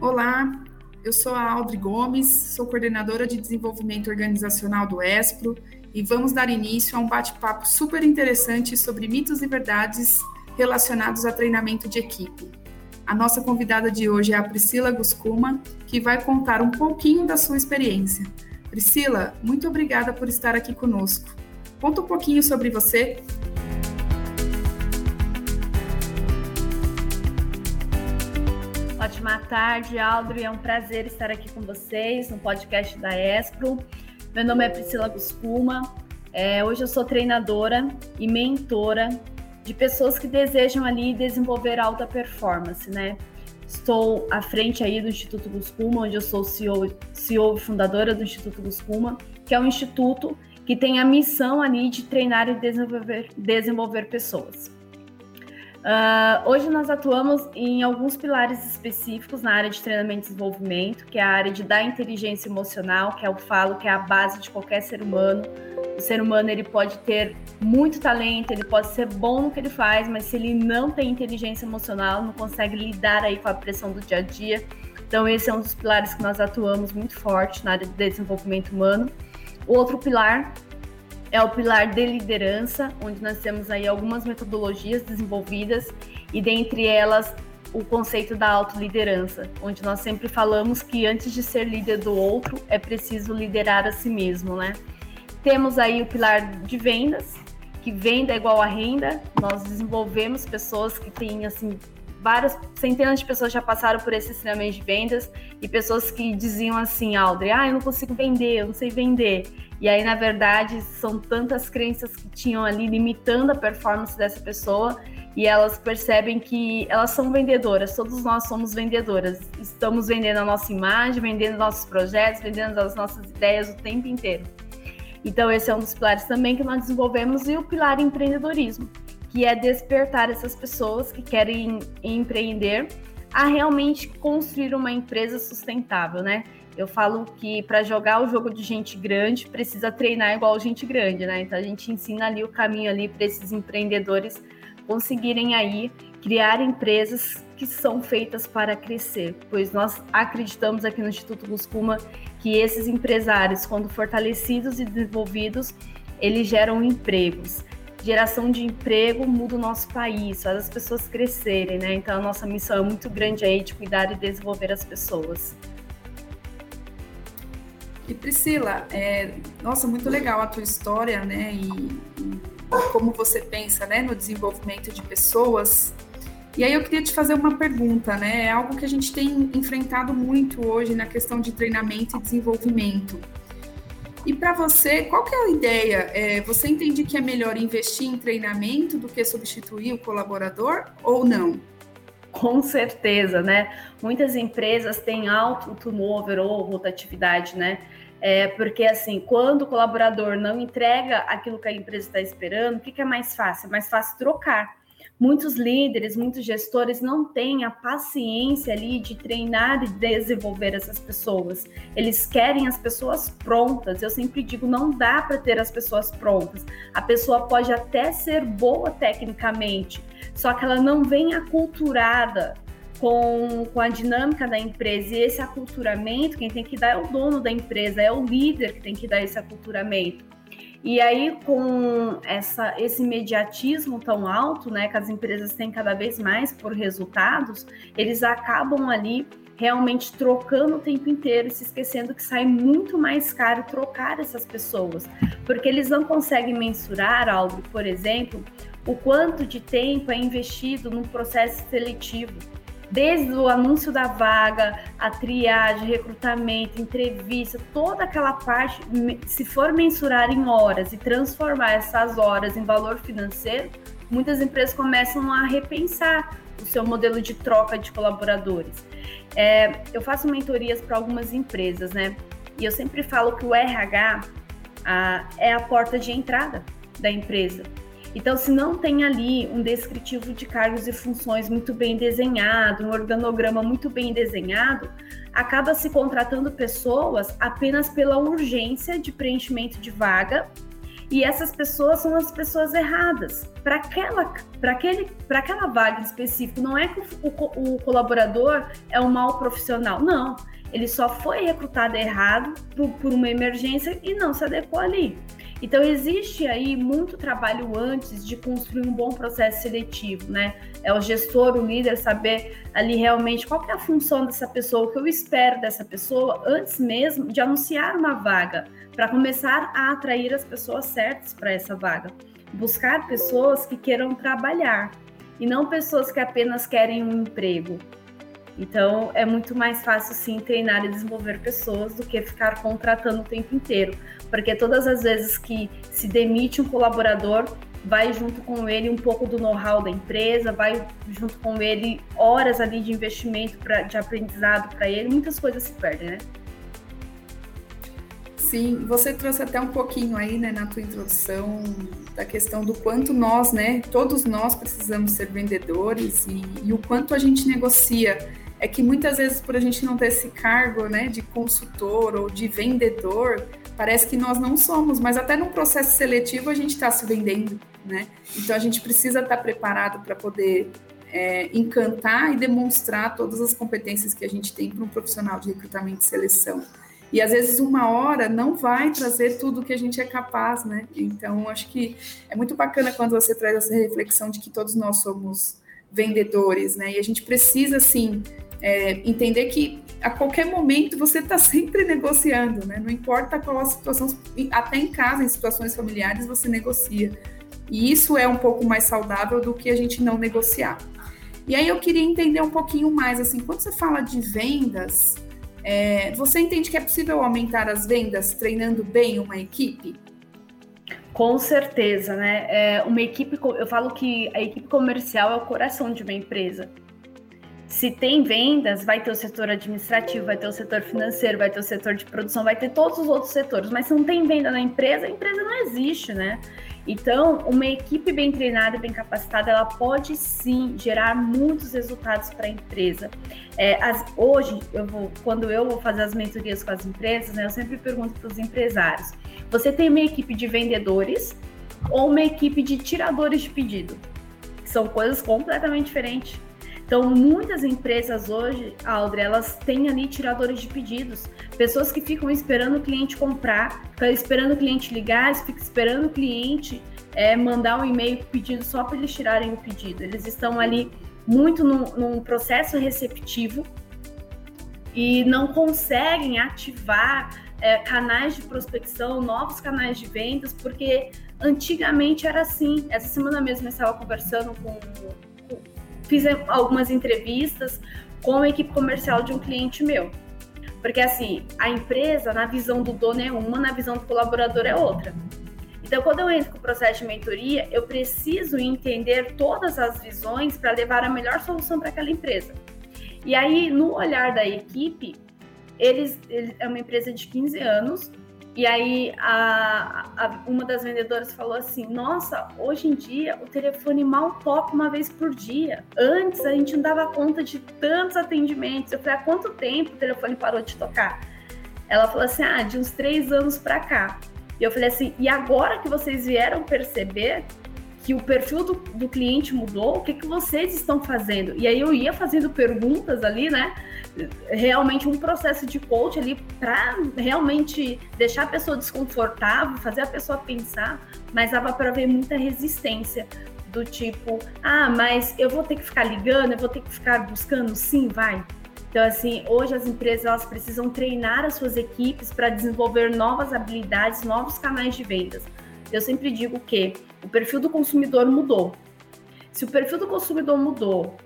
Olá, eu sou a Audrey Gomes, sou coordenadora de desenvolvimento organizacional do ESPRO e vamos dar início a um bate-papo super interessante sobre mitos e verdades relacionados a treinamento de equipe. A nossa convidada de hoje é a Priscila Guscuma, que vai contar um pouquinho da sua experiência. Priscila, muito obrigada por estar aqui conosco. Conta um pouquinho sobre você. Tarde, Aldro. É um prazer estar aqui com vocês no podcast da Espro. Meu nome é Priscila Guscuma. É, hoje eu sou treinadora e mentora de pessoas que desejam ali desenvolver alta performance, né? Estou à frente aí do Instituto Guscuma, onde eu sou CEO, CEO e fundadora do Instituto Guscuma, que é um instituto que tem a missão ali de treinar e desenvolver, desenvolver pessoas. Uh, hoje nós atuamos em alguns pilares específicos na área de treinamento e desenvolvimento, que é a área de dar inteligência emocional, que é o falo, que é a base de qualquer ser humano. O ser humano ele pode ter muito talento, ele pode ser bom no que ele faz, mas se ele não tem inteligência emocional, não consegue lidar aí com a pressão do dia a dia. Então esse é um dos pilares que nós atuamos muito forte na área de desenvolvimento humano. O outro pilar é o pilar de liderança, onde nós temos aí algumas metodologias desenvolvidas e dentre elas o conceito da autoliderança, onde nós sempre falamos que antes de ser líder do outro é preciso liderar a si mesmo, né? Temos aí o pilar de vendas, que venda é igual a renda. Nós desenvolvemos pessoas que têm assim várias centenas de pessoas já passaram por esse treinamento de vendas e pessoas que diziam assim, Aldre, ah, eu não consigo vender, eu não sei vender. E aí, na verdade, são tantas crenças que tinham ali limitando a performance dessa pessoa e elas percebem que elas são vendedoras, todos nós somos vendedoras. Estamos vendendo a nossa imagem, vendendo nossos projetos, vendendo as nossas ideias o tempo inteiro. Então, esse é um dos pilares também que nós desenvolvemos e o pilar empreendedorismo, que é despertar essas pessoas que querem empreender a realmente construir uma empresa sustentável, né? Eu falo que para jogar o jogo de gente grande precisa treinar igual gente grande, né? Então a gente ensina ali o caminho ali para esses empreendedores conseguirem aí criar empresas que são feitas para crescer, pois nós acreditamos aqui no Instituto Guscuma que esses empresários, quando fortalecidos e desenvolvidos, eles geram empregos. Geração de emprego muda o nosso país, faz as pessoas crescerem, né? Então a nossa missão é muito grande aí de cuidar e desenvolver as pessoas. E Priscila, é, nossa, muito legal a tua história, né? E, e, como você pensa, né, no desenvolvimento de pessoas. E aí eu queria te fazer uma pergunta, né? É algo que a gente tem enfrentado muito hoje na questão de treinamento e desenvolvimento. E para você, qual que é a ideia? É, você entende que é melhor investir em treinamento do que substituir o colaborador ou não? Com certeza, né? Muitas empresas têm alto turnover ou rotatividade, né? É, porque assim, quando o colaborador não entrega aquilo que a empresa está esperando, o que, que é mais fácil? É mais fácil trocar. Muitos líderes, muitos gestores não têm a paciência ali de treinar e desenvolver essas pessoas. Eles querem as pessoas prontas. Eu sempre digo, não dá para ter as pessoas prontas. A pessoa pode até ser boa tecnicamente, só que ela não vem aculturada com, com a dinâmica da empresa. E esse aculturamento, quem tem que dar é o dono da empresa, é o líder que tem que dar esse aculturamento. E aí, com essa, esse imediatismo tão alto, né, que as empresas têm cada vez mais por resultados, eles acabam ali realmente trocando o tempo inteiro e se esquecendo que sai muito mais caro trocar essas pessoas, porque eles não conseguem mensurar algo, por exemplo, o quanto de tempo é investido no processo seletivo desde o anúncio da vaga, a triagem, recrutamento, entrevista, toda aquela parte, se for mensurar em horas e transformar essas horas em valor financeiro, muitas empresas começam a repensar o seu modelo de troca de colaboradores. É, eu faço mentorias para algumas empresas, né? E eu sempre falo que o RH a, é a porta de entrada da empresa. Então, se não tem ali um descritivo de cargos e funções muito bem desenhado, um organograma muito bem desenhado, acaba se contratando pessoas apenas pela urgência de preenchimento de vaga E essas pessoas são as pessoas erradas. Para aquela, aquele, aquela vaga específica, não é que o, o, o colaborador é um mau profissional. Não. Ele só foi recrutado errado por, por uma emergência e não se adequou ali. Então, existe aí muito trabalho antes de construir um bom processo seletivo, né? É o gestor, o líder, saber ali realmente qual é a função dessa pessoa, o que eu espero dessa pessoa, antes mesmo de anunciar uma vaga, para começar a atrair as pessoas certas para essa vaga. Buscar pessoas que queiram trabalhar e não pessoas que apenas querem um emprego. Então, é muito mais fácil, sim, treinar e desenvolver pessoas do que ficar contratando o tempo inteiro. Porque todas as vezes que se demite um colaborador, vai junto com ele um pouco do know-how da empresa, vai junto com ele horas ali de investimento pra, de aprendizado para ele, muitas coisas se perdem, né? Sim, você trouxe até um pouquinho aí, né, na tua introdução, da questão do quanto nós, né, todos nós precisamos ser vendedores e, e o quanto a gente negocia é que muitas vezes por a gente não ter esse cargo, né, de consultor ou de vendedor, parece que nós não somos, mas até no processo seletivo a gente está se vendendo, né? Então a gente precisa estar tá preparado para poder é, encantar e demonstrar todas as competências que a gente tem para um profissional de recrutamento e seleção. E às vezes uma hora não vai trazer tudo que a gente é capaz, né? Então acho que é muito bacana quando você traz essa reflexão de que todos nós somos vendedores, né? E a gente precisa, assim, é, entender que a qualquer momento você está sempre negociando, né? Não importa qual a situação, até em casa, em situações familiares, você negocia. E isso é um pouco mais saudável do que a gente não negociar. E aí eu queria entender um pouquinho mais, assim, quando você fala de vendas, é, você entende que é possível aumentar as vendas treinando bem uma equipe? Com certeza, né? É, uma equipe, eu falo que a equipe comercial é o coração de uma empresa. Se tem vendas, vai ter o setor administrativo, vai ter o setor financeiro, vai ter o setor de produção, vai ter todos os outros setores. Mas se não tem venda na empresa, a empresa não existe, né? Então, uma equipe bem treinada bem capacitada, ela pode sim gerar muitos resultados para a empresa. É, as, hoje, eu vou, quando eu vou fazer as mentorias com as empresas, né, eu sempre pergunto para os empresários: você tem uma equipe de vendedores ou uma equipe de tiradores de pedido? São coisas completamente diferentes. Então, muitas empresas hoje, Audrey, elas têm ali tiradores de pedidos, pessoas que ficam esperando o cliente comprar, ficam esperando o cliente ligar, ficam esperando o cliente é, mandar um e-mail pedindo só para eles tirarem o pedido. Eles estão ali muito num, num processo receptivo e não conseguem ativar é, canais de prospecção, novos canais de vendas, porque antigamente era assim. Essa semana mesmo eu estava conversando com fiz algumas entrevistas com a equipe comercial de um cliente meu. Porque assim, a empresa, na visão do dono é uma, na visão do colaborador é outra. Então, quando eu entro com o processo de mentoria, eu preciso entender todas as visões para levar a melhor solução para aquela empresa. E aí, no olhar da equipe, eles, eles é uma empresa de 15 anos, e aí a, a, uma das vendedoras falou assim: Nossa, hoje em dia o telefone mal toca uma vez por dia. Antes a gente não dava conta de tantos atendimentos. Eu falei: Há quanto tempo o telefone parou de tocar? Ela falou assim: Ah, de uns três anos para cá. E eu falei assim: E agora que vocês vieram perceber que o perfil do, do cliente mudou, o que, que vocês estão fazendo? E aí eu ia fazendo perguntas ali, né? realmente um processo de coach ali para realmente deixar a pessoa desconfortável, fazer a pessoa pensar, mas dava para ver muita resistência do tipo, ah, mas eu vou ter que ficar ligando, eu vou ter que ficar buscando, sim, vai. Então, assim, hoje as empresas elas precisam treinar as suas equipes para desenvolver novas habilidades, novos canais de vendas. Eu sempre digo que o perfil do consumidor mudou. Se o perfil do consumidor mudou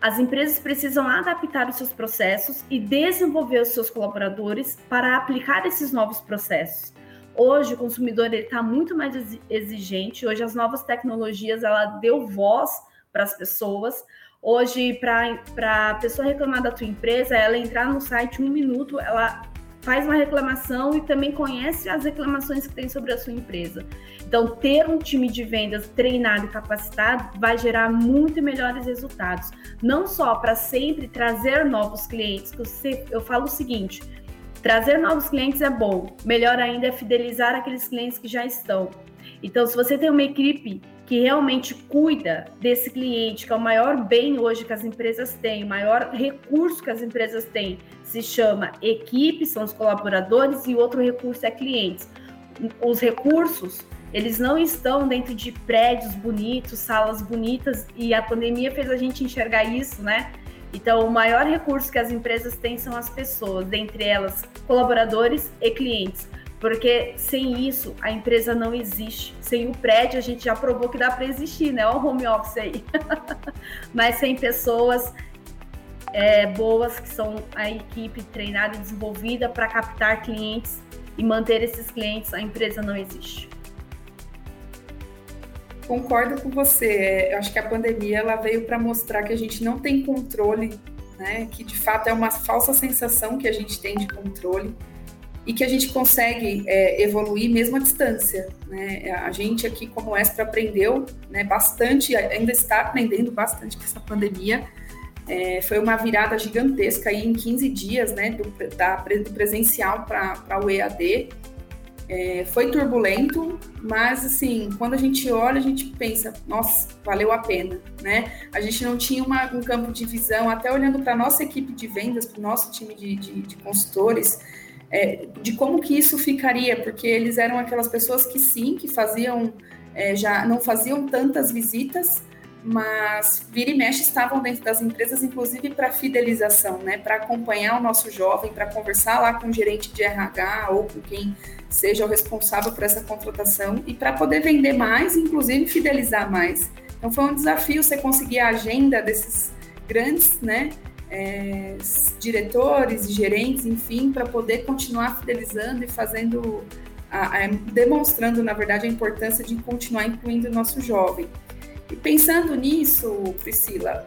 as empresas precisam adaptar os seus processos e desenvolver os seus colaboradores para aplicar esses novos processos. Hoje o consumidor está muito mais exigente. Hoje as novas tecnologias ela deu voz para as pessoas. Hoje para a pessoa reclamar da tua empresa, ela entrar no site um minuto, ela faz uma reclamação e também conhece as reclamações que tem sobre a sua empresa. Então, ter um time de vendas treinado e capacitado vai gerar muito melhores resultados. Não só para sempre trazer novos clientes, que eu falo o seguinte: trazer novos clientes é bom, melhor ainda é fidelizar aqueles clientes que já estão. Então, se você tem uma equipe que realmente cuida desse cliente, que é o maior bem hoje que as empresas têm, o maior recurso que as empresas têm, se chama equipe, são os colaboradores, e outro recurso é clientes. Os recursos, eles não estão dentro de prédios bonitos, salas bonitas, e a pandemia fez a gente enxergar isso, né? Então, o maior recurso que as empresas têm são as pessoas, dentre elas colaboradores e clientes porque sem isso a empresa não existe. Sem o prédio a gente já provou que dá para existir, né? Olha o home office aí. Mas sem pessoas é, boas que são a equipe treinada e desenvolvida para captar clientes e manter esses clientes, a empresa não existe. Concordo com você. É, eu acho que a pandemia ela veio para mostrar que a gente não tem controle, né? Que de fato é uma falsa sensação que a gente tem de controle e que a gente consegue é, evoluir mesmo à distância. Né? A gente aqui, como Extra, aprendeu né, bastante, ainda está aprendendo bastante com essa pandemia. É, foi uma virada gigantesca aí em 15 dias né, do, da, do presencial para o EAD. É, foi turbulento, mas assim, quando a gente olha, a gente pensa, nossa, valeu a pena, né? A gente não tinha uma, um campo de visão, até olhando para a nossa equipe de vendas, para o nosso time de, de, de consultores, é, de como que isso ficaria, porque eles eram aquelas pessoas que sim, que faziam, é, já não faziam tantas visitas, mas vira e mexe estavam dentro das empresas, inclusive para fidelização, né, para acompanhar o nosso jovem, para conversar lá com o gerente de RH ou com quem seja o responsável por essa contratação e para poder vender mais, inclusive fidelizar mais. Então foi um desafio você conseguir a agenda desses grandes, né, é, diretores e gerentes, enfim, para poder continuar fidelizando e fazendo, a, a, demonstrando, na verdade, a importância de continuar incluindo o nosso jovem. E pensando nisso, Priscila,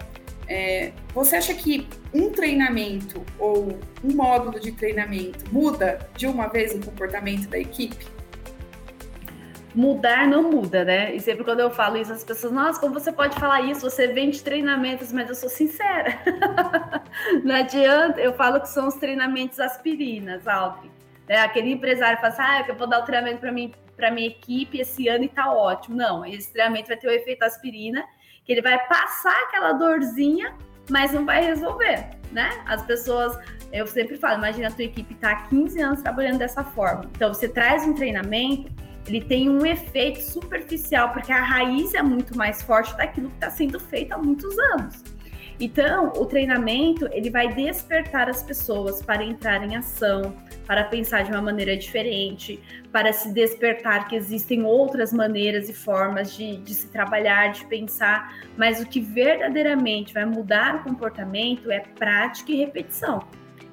é, você acha que um treinamento ou um módulo de treinamento muda de uma vez o comportamento da equipe? Mudar não muda, né? E sempre quando eu falo isso, as pessoas, nossa, como você pode falar isso? Você vende treinamentos, mas eu sou sincera. não adianta, eu falo que são os treinamentos aspirinas, Alvin. É, aquele empresário fala assim, ah, eu vou dar o treinamento para mim, para minha equipe esse ano e tá ótimo. Não, esse treinamento vai ter o efeito aspirina, que ele vai passar aquela dorzinha, mas não vai resolver, né? As pessoas, eu sempre falo, imagina a tua equipe tá há 15 anos trabalhando dessa forma. Então, você traz um treinamento ele tem um efeito superficial, porque a raiz é muito mais forte daquilo que está sendo feito há muitos anos. Então, o treinamento ele vai despertar as pessoas para entrar em ação, para pensar de uma maneira diferente, para se despertar que existem outras maneiras e formas de, de se trabalhar, de pensar, mas o que verdadeiramente vai mudar o comportamento é prática e repetição.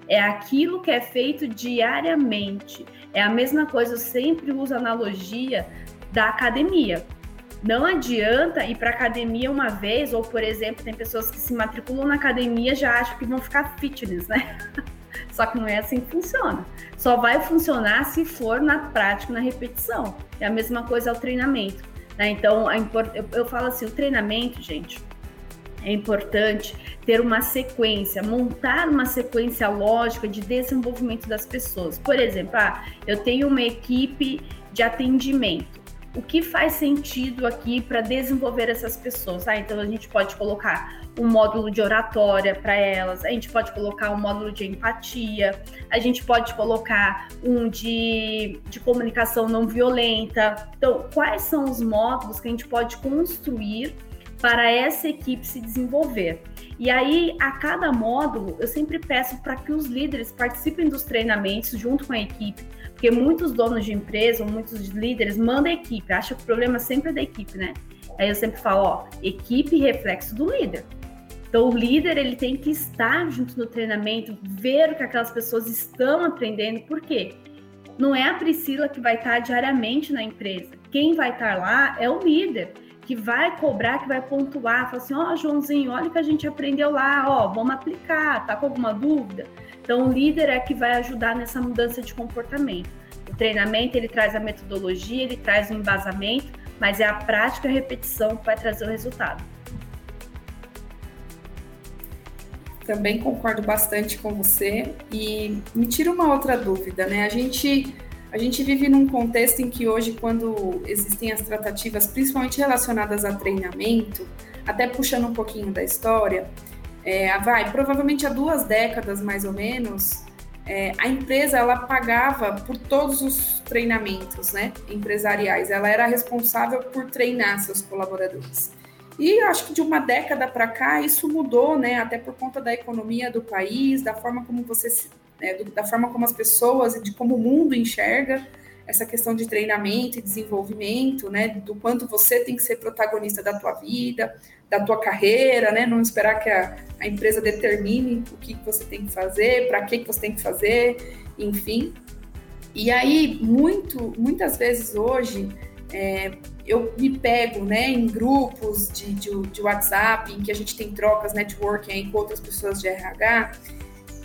É aquilo que é feito diariamente. É a mesma coisa, eu sempre uso a analogia da academia. Não adianta ir para academia uma vez, ou, por exemplo, tem pessoas que se matriculam na academia já acham que vão ficar fitness, né? Só que não é assim que funciona. Só vai funcionar se for na prática, na repetição. É a mesma coisa ao treinamento. Né? Então, eu falo assim: o treinamento, gente, é importante ter uma sequência, montar uma sequência lógica de desenvolvimento das pessoas. Por exemplo, ah, eu tenho uma equipe de atendimento. O que faz sentido aqui para desenvolver essas pessoas? Ah, então a gente pode colocar um módulo de oratória para elas, a gente pode colocar um módulo de empatia, a gente pode colocar um de, de comunicação não violenta. Então, quais são os módulos que a gente pode construir para essa equipe se desenvolver. E aí, a cada módulo, eu sempre peço para que os líderes participem dos treinamentos junto com a equipe, porque muitos donos de empresa, ou muitos líderes mandam a equipe, acham que o problema sempre é da equipe, né? Aí eu sempre falo, ó, equipe reflexo do líder. Então, o líder ele tem que estar junto no treinamento, ver o que aquelas pessoas estão aprendendo, por quê? Não é a Priscila que vai estar diariamente na empresa. Quem vai estar lá é o líder que vai cobrar, que vai pontuar, fala assim, ó, oh, Joãozinho, olha o que a gente aprendeu lá, ó, vamos aplicar, tá com alguma dúvida? Então, o líder é que vai ajudar nessa mudança de comportamento. O treinamento, ele traz a metodologia, ele traz o embasamento, mas é a prática e a repetição que vai trazer o resultado. Também concordo bastante com você e me tira uma outra dúvida, né? A gente A gente vive num contexto em que hoje, quando existem as tratativas, principalmente relacionadas a treinamento, até puxando um pouquinho da história, é, vai, provavelmente há duas décadas mais ou menos, é, a empresa ela pagava por todos os treinamentos né, empresariais, ela era responsável por treinar seus colaboradores. E acho que de uma década para cá isso mudou, né, até por conta da economia do país, da forma como você né, da forma como as pessoas e de como o mundo enxerga essa questão de treinamento e desenvolvimento, né, do quanto você tem que ser protagonista da tua vida, da tua carreira, né, não esperar que a, a empresa determine o que você tem que fazer, para que você tem que fazer, enfim. E aí, muito, muitas vezes hoje, é, eu me pego né, em grupos de, de, de, WhatsApp, em que a gente tem trocas, networking aí com outras pessoas de RH,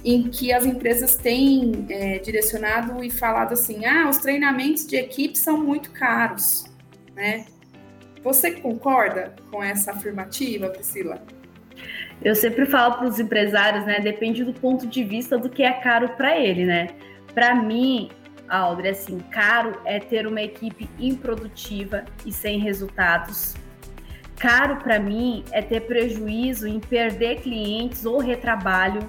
em que as empresas têm é, direcionado e falado assim: ah, os treinamentos de equipe são muito caros, né? Você concorda com essa afirmativa, Priscila? Eu sempre falo para os empresários, né? Depende do ponto de vista do que é caro para ele, né? Para mim, Audrey, assim, caro é ter uma equipe improdutiva e sem resultados. Caro para mim é ter prejuízo em perder clientes ou retrabalho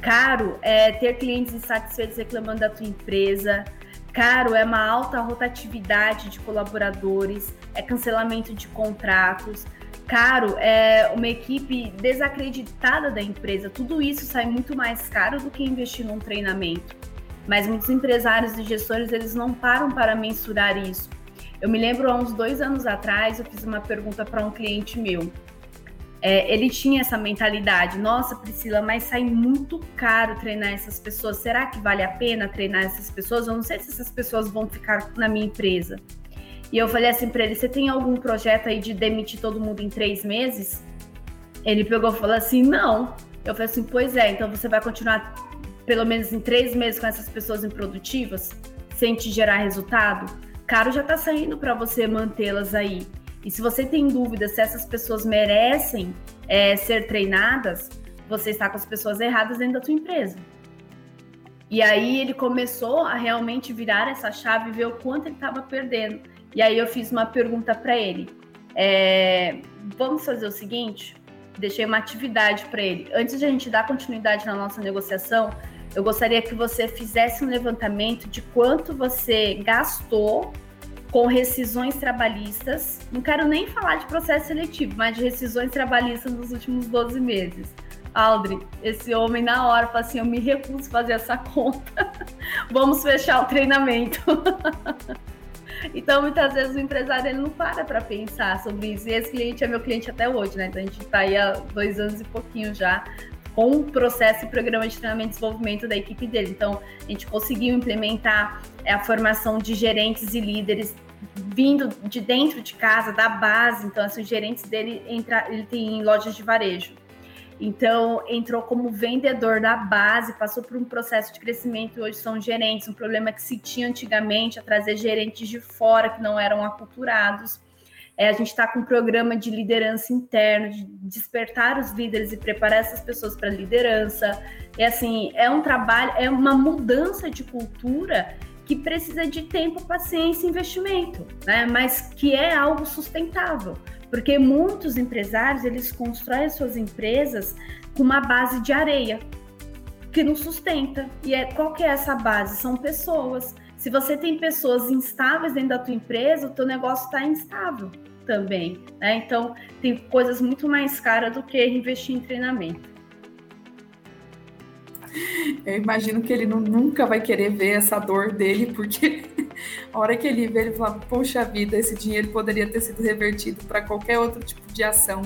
Caro é ter clientes insatisfeitos reclamando da tua empresa. Caro é uma alta rotatividade de colaboradores, é cancelamento de contratos. Caro é uma equipe desacreditada da empresa. Tudo isso sai muito mais caro do que investir num treinamento. Mas muitos empresários e gestores eles não param para mensurar isso. Eu me lembro há uns dois anos atrás eu fiz uma pergunta para um cliente meu é, ele tinha essa mentalidade: nossa, Priscila, mas sai muito caro treinar essas pessoas. Será que vale a pena treinar essas pessoas? Eu não sei se essas pessoas vão ficar na minha empresa. E eu falei assim para ele: você tem algum projeto aí de demitir todo mundo em três meses? Ele pegou e falou assim: não. Eu falei assim: pois é, então você vai continuar pelo menos em três meses com essas pessoas improdutivas, sem te gerar resultado? Caro já tá saindo para você mantê-las aí. E se você tem dúvida se essas pessoas merecem é, ser treinadas, você está com as pessoas erradas dentro da sua empresa. E aí ele começou a realmente virar essa chave e ver o quanto ele estava perdendo. E aí eu fiz uma pergunta para ele. É, vamos fazer o seguinte? Deixei uma atividade para ele. Antes de a gente dar continuidade na nossa negociação, eu gostaria que você fizesse um levantamento de quanto você gastou com rescisões trabalhistas. Não quero nem falar de processo seletivo, mas de rescisões trabalhistas nos últimos 12 meses. Aldri, esse homem na hora fala assim: eu me recuso a fazer essa conta. Vamos fechar o treinamento. então, muitas vezes o empresário ele não para para pensar sobre isso. E esse cliente é meu cliente até hoje, né? Então a gente está aí há dois anos e pouquinho já com o processo e programa de treinamento e desenvolvimento da equipe dele. Então, a gente conseguiu implementar é, a formação de gerentes e líderes vindo de dentro de casa, da base. Então, assim, os gerentes dele entra, ele tem lojas de varejo. Então, entrou como vendedor da base, passou por um processo de crescimento, hoje são gerentes, um problema que se tinha antigamente, a trazer gerentes de fora que não eram aculturados. É, a gente está com um programa de liderança interno, de despertar os líderes e preparar essas pessoas para liderança. É assim, é um trabalho, é uma mudança de cultura que precisa de tempo, paciência e investimento, né? Mas que é algo sustentável, porque muitos empresários eles constroem suas empresas com uma base de areia que não sustenta. E é qual que é essa base? São pessoas. Se você tem pessoas instáveis dentro da tua empresa, o teu negócio está instável também. Né? Então, tem coisas muito mais caras do que investir em treinamento. Eu imagino que ele não, nunca vai querer ver essa dor dele, porque a hora que ele vê, ele fala: Poxa vida, esse dinheiro poderia ter sido revertido para qualquer outro tipo de ação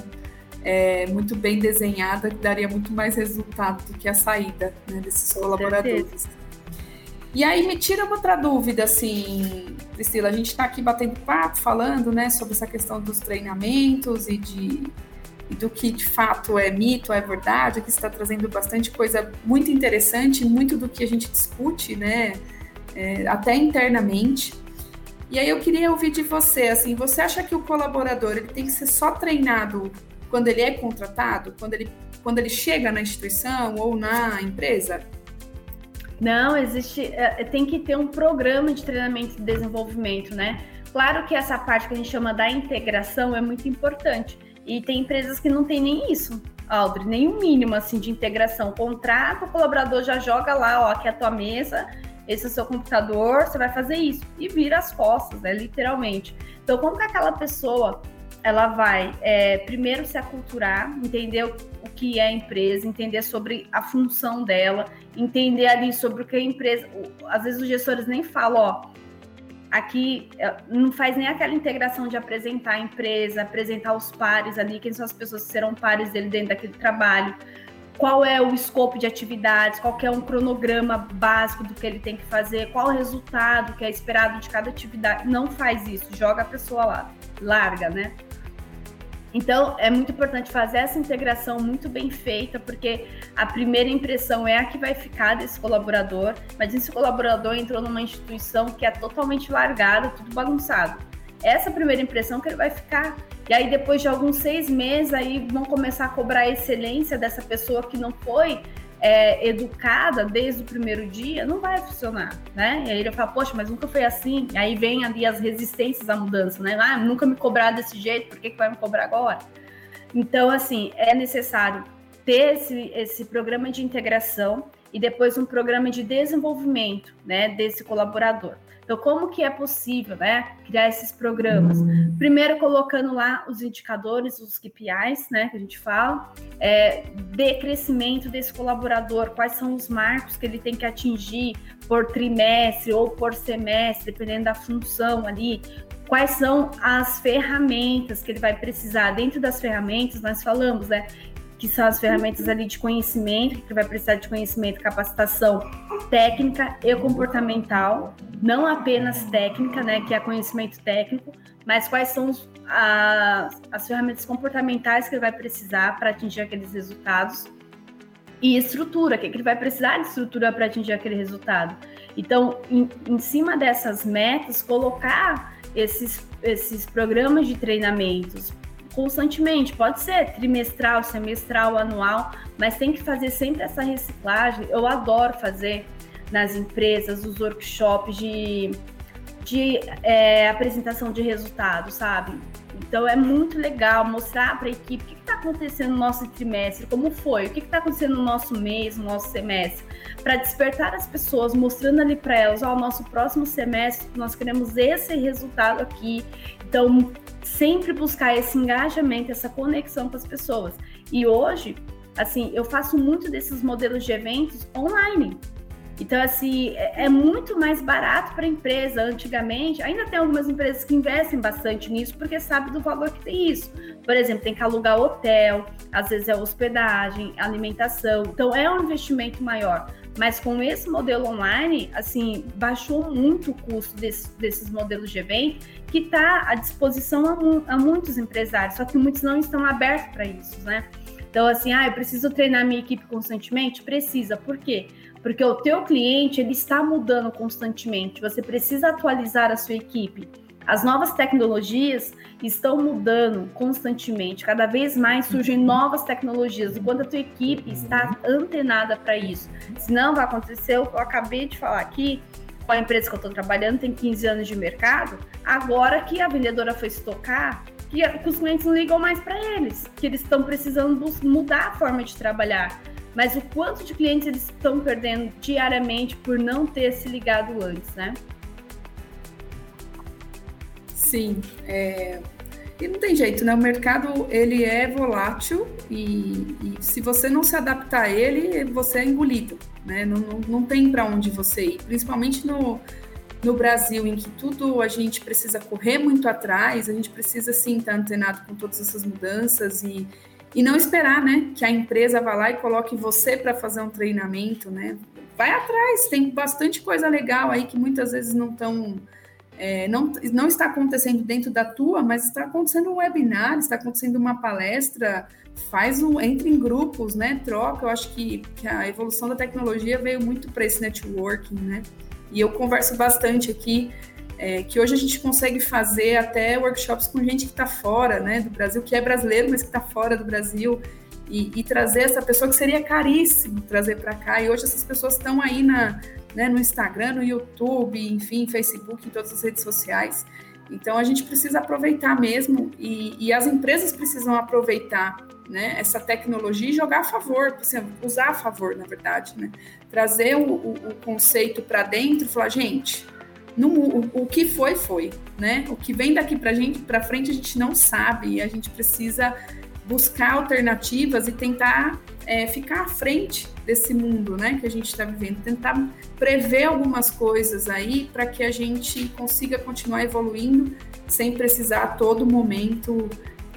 é, muito bem desenhada, que daria muito mais resultado do que a saída né, desses colaboradores. E aí me tira outra dúvida, assim, Priscila, a gente está aqui batendo papo, falando, né, sobre essa questão dos treinamentos e de do que de fato é mito, é verdade, que está trazendo bastante coisa muito interessante, muito do que a gente discute, né, é, até internamente. E aí eu queria ouvir de você, assim, você acha que o colaborador ele tem que ser só treinado quando ele é contratado, quando ele, quando ele chega na instituição ou na empresa? Não, existe. É, tem que ter um programa de treinamento e desenvolvimento, né? Claro que essa parte que a gente chama da integração é muito importante. E tem empresas que não tem nem isso, Aldri, nem o um mínimo assim de integração. Contrata, o colaborador já joga lá, ó, aqui é a tua mesa, esse é o seu computador, você vai fazer isso. E vira as costas, né? Literalmente. Então, como que aquela pessoa ela vai é, primeiro se aculturar, entender o, que é a empresa, entender sobre a função dela, entender ali sobre o que a empresa. Às vezes os gestores nem falam, ó, aqui é, não faz nem aquela integração de apresentar a empresa, apresentar os pares ali, quem são as pessoas que serão pares dele dentro daquele trabalho, qual é o escopo de atividades, qual é um cronograma básico do que ele tem que fazer, qual o resultado que é esperado de cada atividade. Não faz isso, joga a pessoa lá, larga, né? Então, é muito importante fazer essa integração muito bem feita, porque a primeira impressão é a que vai ficar desse colaborador, mas esse colaborador entrou numa instituição que é totalmente largada, tudo bagunçado. Essa primeira impressão que ele vai ficar. E aí, depois de alguns seis meses, aí vão começar a cobrar a excelência dessa pessoa que não foi é, educada desde o primeiro dia, não vai funcionar, né? E aí ele fala, poxa, mas nunca foi assim. E aí vem ali as resistências à mudança, né? Ah, nunca me cobrar desse jeito, por que, que vai me cobrar agora? Então, assim, é necessário ter esse, esse programa de integração e depois um programa de desenvolvimento, né, desse colaborador. Então, como que é possível, né, criar esses programas? Uhum. Primeiro, colocando lá os indicadores, os KPIs, né, que a gente fala, é, de crescimento desse colaborador, quais são os marcos que ele tem que atingir por trimestre ou por semestre, dependendo da função ali, quais são as ferramentas que ele vai precisar. Dentro das ferramentas, nós falamos, né, que são as ferramentas ali de conhecimento, que vai precisar de conhecimento, capacitação técnica e comportamental, não apenas técnica, né, que é conhecimento técnico, mas quais são os, a, as ferramentas comportamentais que ele vai precisar para atingir aqueles resultados e estrutura, que, é que ele vai precisar de estrutura para atingir aquele resultado. Então, em, em cima dessas metas, colocar esses, esses programas de treinamentos constantemente, pode ser trimestral, semestral, anual, mas tem que fazer sempre essa reciclagem. Eu adoro fazer nas empresas os workshops de, de é, apresentação de resultados, sabe? Então é muito legal mostrar para a equipe o que está acontecendo no nosso trimestre, como foi, o que está acontecendo no nosso mês, no nosso semestre, para despertar as pessoas, mostrando ali para elas, ó, oh, nosso próximo semestre nós queremos esse resultado aqui. Então sempre buscar esse engajamento, essa conexão com as pessoas. E hoje, assim, eu faço muito desses modelos de eventos online. Então, assim, é, é muito mais barato para a empresa. Antigamente, ainda tem algumas empresas que investem bastante nisso porque sabem do valor que tem isso. Por exemplo, tem que alugar hotel, às vezes é hospedagem, alimentação. Então, é um investimento maior. Mas com esse modelo online, assim, baixou muito o custo desse, desses modelos de evento, que está à disposição a, a, muitos empresários, só que muitos não estão abertos para isso, né? Então, assim, ah, eu preciso treinar minha equipe constantemente? Precisa. Por quê? Porque o teu cliente, ele está mudando constantemente. Você precisa atualizar a sua equipe. As novas tecnologias estão mudando constantemente, cada vez mais surgem novas tecnologias, e quando a tua equipe está antenada para isso, senão vai acontecer o que eu acabei de falar aqui, com a empresa que eu estou trabalhando, tem 15 anos de mercado, agora que a vendedora foi estocar, que, que os clientes não ligam mais para eles, que eles estão precisando mudar a forma de trabalhar. Mas o quanto de clientes eles estão perdendo diariamente por não ter se ligado antes, né? Sim, é... e não tem jeito, né? O mercado ele é volátil e, e se você não se adaptar a ele, você é engolido, né? Não, não, não tem para onde você ir, principalmente no, no Brasil, em que tudo a gente precisa correr muito atrás, a gente precisa sim estar antenado com todas essas mudanças e, e não esperar, né, que a empresa vá lá e coloque você para fazer um treinamento, né? Vai atrás, tem bastante coisa legal aí que muitas vezes não estão é, não, não está acontecendo dentro da tua, mas está acontecendo um webinar, está acontecendo uma palestra, faz um, entre em grupos, né? Troca. Eu acho que, que a evolução da tecnologia veio muito para esse networking, né? E eu converso bastante aqui é, que hoje a gente consegue fazer até workshops com gente que está fora né, do Brasil, que é brasileiro, mas que está fora do Brasil, e, e, trazer essa pessoa que seria caríssimo trazer para cá. E hoje essas pessoas estão aí na, né, no Instagram, no YouTube, enfim, Facebook, em todas as redes sociais. Então a gente precisa aproveitar mesmo e, e as empresas precisam aproveitar né, essa tecnologia e jogar a favor, assim, usar a favor, na verdade, né? trazer o, o, o conceito para dentro falar, gente, o, o, que foi, foi, né? O que vem daqui para gente, para frente, a gente não sabe e a gente precisa buscar alternativas e tentar é, ficar à frente desse mundo, né, que a gente está vivendo, tentar prever algumas coisas aí para que a gente consiga continuar evoluindo sem precisar a todo momento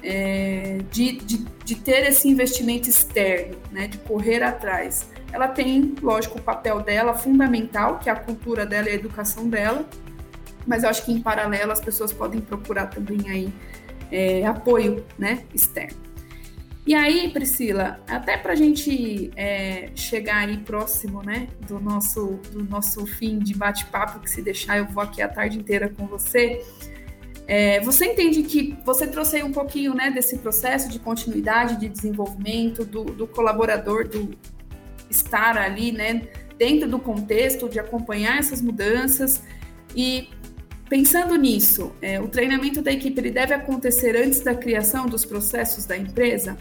é, de, de, de, ter esse investimento externo, né, de correr atrás. Ela tem, lógico, o papel dela fundamental, que é a cultura dela e a educação dela, mas eu acho que em paralelo as pessoas podem procurar também aí é, apoio né, externo. E aí, Priscila, até para a gente é, chegar aí próximo, né, do nosso, do nosso fim de bate-papo, que se deixar eu vou aqui a tarde inteira com você, é, você entende que você trouxe aí um pouquinho, né, desse processo de continuidade, de desenvolvimento, do, do colaborador, do estar ali, né, dentro do contexto, de acompanhar essas mudanças e Pensando nisso, é, o treinamento da equipe deve acontecer antes da criação dos processos da empresa?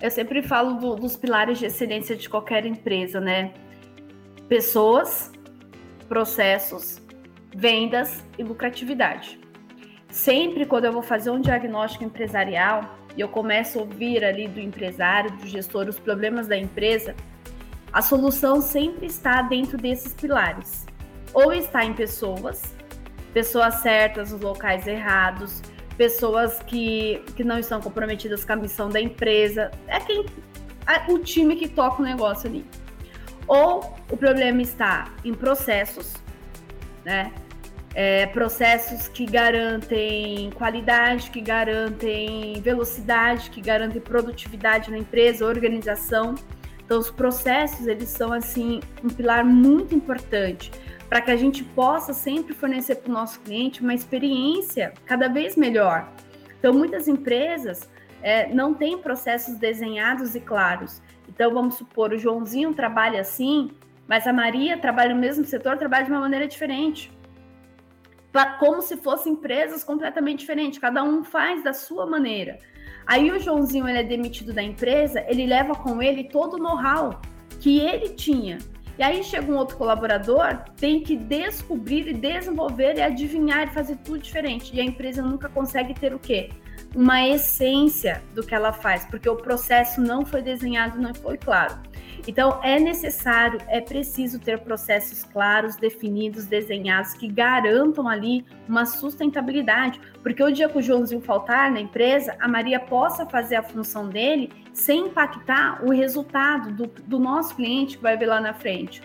Eu sempre falo do, dos pilares de excelência de qualquer empresa, né? Pessoas, processos, vendas e lucratividade. Sempre quando eu vou fazer um diagnóstico empresarial e eu começo a ouvir ali do empresário, do gestor, os problemas da empresa, a solução sempre está dentro desses pilares. Ou está em pessoas, pessoas certas nos locais errados, pessoas que, que não estão comprometidas com a missão da empresa. É quem é o time que toca o negócio ali. Ou o problema está em processos, né? É, processos que garantem qualidade, que garantem velocidade, que garantem produtividade na empresa, organização. Então, os processos, eles são, assim, um pilar muito importante para que a gente possa sempre fornecer para o nosso cliente uma experiência cada vez melhor. Então, muitas empresas é, não têm processos desenhados e claros. Então, vamos supor, o Joãozinho trabalha assim, mas a Maria trabalha no mesmo setor, trabalha de uma maneira diferente. Como se fossem empresas completamente diferentes, cada um faz da sua maneira. Aí o Joãozinho ele é demitido da empresa, ele leva com ele todo o know-how que ele tinha e aí chega um outro colaborador, tem que descobrir e desenvolver e adivinhar e fazer tudo diferente. E a empresa nunca consegue ter o quê? Uma essência do que ela faz, porque o processo não foi desenhado, não foi claro. Então, é necessário, é preciso ter processos claros, definidos, desenhados, que garantam ali uma sustentabilidade. Porque o dia que o Joãozinho faltar na empresa, a Maria possa fazer a função dele sem impactar o resultado do, do nosso cliente que vai ver lá na frente.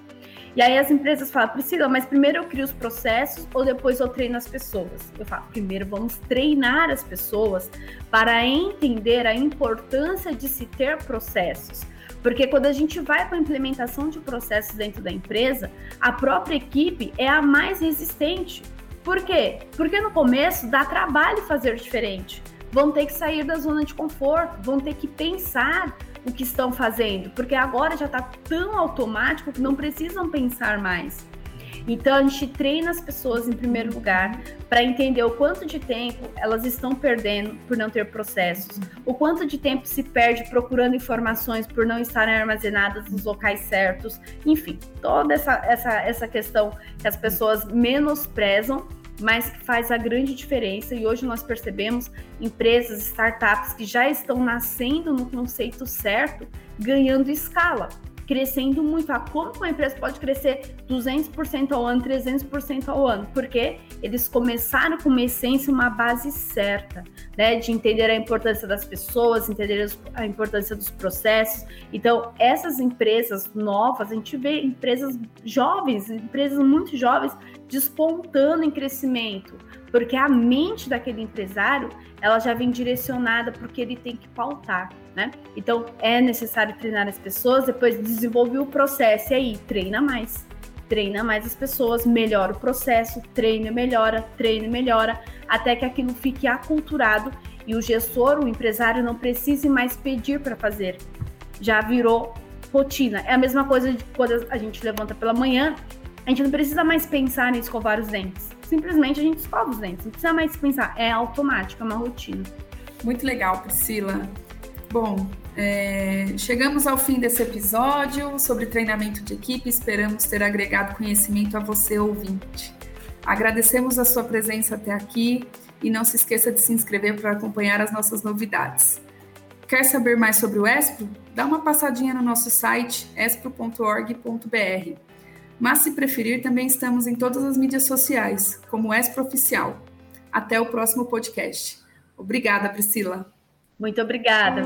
E aí as empresas falam, Priscila, mas primeiro eu crio os processos ou depois eu treino as pessoas? Eu falo, primeiro vamos treinar as pessoas para entender a importância de se ter processos. Porque quando a gente vai para a implementação de processos dentro da empresa, a própria equipe é a mais resistente. Por quê? Porque no começo dá trabalho fazer diferente. Vão ter que sair da zona de conforto, vão ter que pensar o que estão fazendo, porque agora já está tão automático que não precisam pensar mais. Então a gente treina as pessoas em primeiro lugar para entender o quanto de tempo elas estão perdendo por não ter processos, o quanto de tempo se perde procurando informações por não estarem armazenadas nos locais certos, enfim, toda essa, essa, essa questão que as pessoas menosprezam mas que faz a grande diferença. E hoje nós percebemos empresas, startups que já estão nascendo no conceito certo, ganhando escala crescendo muito. Ah, como uma empresa pode crescer 200% ao ano, 300% ao ano? Porque eles começaram com uma essência, uma base certa, né? De entender a importância das pessoas, entender a importância dos processos. Então, essas empresas novas, a gente vê empresas jovens, empresas muito jovens, despontando em crescimento porque a mente daquele empresário ela já vem direcionada porque ele tem que pautar, né? Então é necessário treinar as pessoas, depois desenvolver o processo e aí treina mais. treina mais as pessoas, melhora o processo, treina, melhora, treina, melhora, até que aquilo fique aculturado e o gestor, o empresário, não precise mais pedir para fazer. Já virou rotina. É a mesma coisa de quando a gente levanta pela manhã, a gente não precisa mais pensar em escovar os dentes. Simplesmente a gente escova os dentes, não precisa mais pensar, é automático, é uma rotina. Muito legal, Priscila. Bom, é, chegamos ao fim desse episódio sobre treinamento de equipe. Esperamos ter agregado conhecimento a você, ouvinte. Agradecemos a sua presença até aqui e não se esqueça de se inscrever para acompanhar as nossas novidades. Quer saber mais sobre o Espro? Dá uma passadinha no nosso site espro.org.br. Mas se preferir, também estamos em todas as mídias sociais, como Espro Oficial. Até o próximo podcast. Obrigada, Priscila. Muito obrigada.